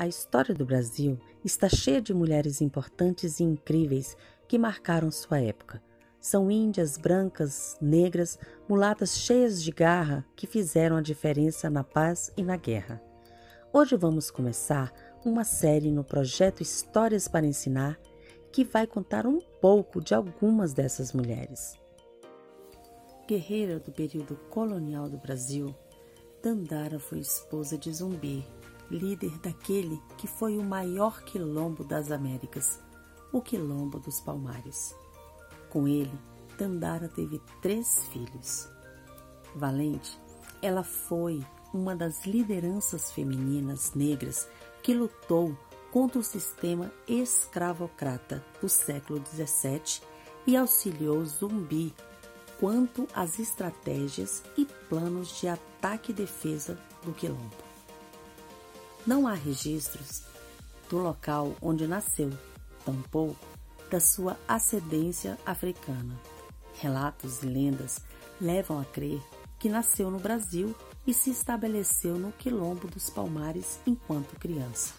A história do Brasil está cheia de mulheres importantes e incríveis que marcaram sua época. São índias, brancas, negras, mulatas cheias de garra que fizeram a diferença na paz e na guerra. Hoje vamos começar uma série no projeto Histórias para Ensinar que vai contar um pouco de algumas dessas mulheres. Guerreira do período colonial do Brasil, Dandara foi esposa de Zumbi, líder daquele que foi o maior quilombo das Américas, o Quilombo dos Palmares. Com ele, Dandara teve três filhos. Valente, ela foi uma das lideranças femininas negras que lutou contra o sistema escravocrata do século XVII e auxiliou Zumbi quanto às estratégias e planos de ataque e defesa do quilombo. Não há registros do local onde nasceu, tampouco da sua ascendência africana. Relatos e lendas levam a crer que nasceu no Brasil e se estabeleceu no Quilombo dos Palmares enquanto criança.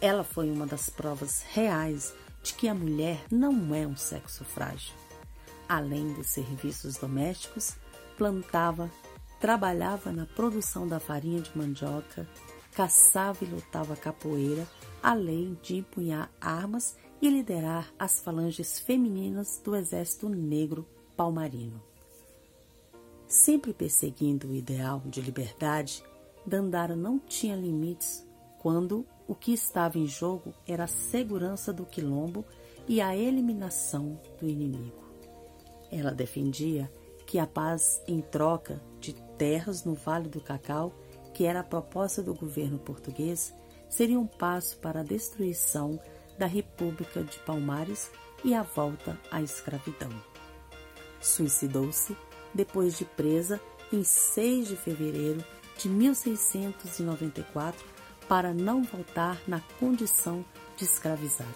Ela foi uma das provas reais de que a mulher não é um sexo frágil. Além dos serviços domésticos, plantava, trabalhava na produção da farinha de mandioca, caçava e lutava capoeira, além de empunhar armas e liderar as falanges femininas do Exército Negro Palmarino. Sempre perseguindo o ideal de liberdade, Dandara não tinha limites quando o que estava em jogo era a segurança do quilombo e a eliminação do inimigo. Ela defendia que a paz em troca de terras no Vale do Cacau, que era a proposta do governo português, seria um passo para a destruição da República de Palmares e a volta à escravidão. Suicidou-se depois de presa em 6 de fevereiro de 1694 para não voltar na condição de escravizada.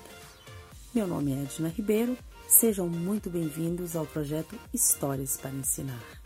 Meu nome é Edna Ribeiro, sejam muito bem-vindos ao projeto Histórias para Ensinar.